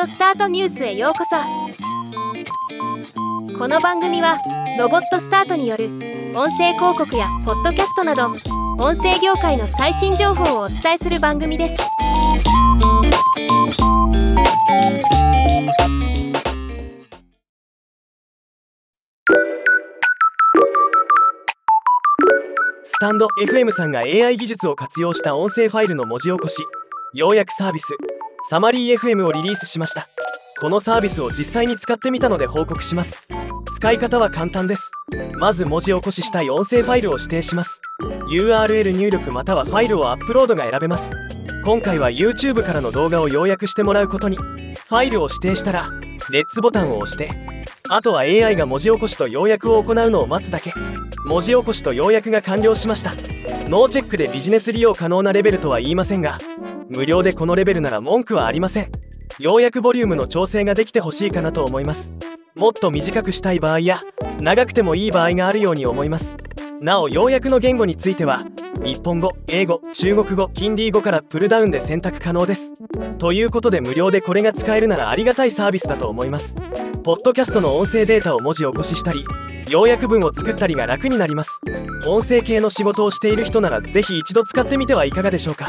オスタートニュースへようこそ。この番組はロボットスタートによる音声広告やポッドキャストなど音声業界の最新情報をお伝えする番組です。スタンド FM さんが AI 技術を活用した音声ファイルの文字起こしようやくサービス。サマリー FM をリリースしました。このサービスを実際に使ってみたので報告します。使い方は簡単です。まず文字起こししたい音声ファイルを指定します。URL 入力またはファイルをアップロードが選べます。今回は YouTube からの動画を要約してもらうことに。ファイルを指定したらレッツボタンを押してあとは AI が文字起こしと要約を行うのを待つだけ。文字起こしと要約が完了しました。ノーチェックでビジネス利用可能なレベルとは言いませんが無料でこのレベルなら文句はありません。要約ボリュームの調整ができてほしいかなと思います。もっと短くしたい場合や長くてもいい場合があるように思います。なお要約の言語については日本語英語中国語ヒンディー語からプルダウンで選択可能です。ということで無料でこれが使えるならありがたいサービスだと思います。ポッドキャストの音声データを文字起こししたり要約文を作ったりが楽になります。音声系の仕事をしている人ならぜひ一度使ってみてはいかがでしょうか。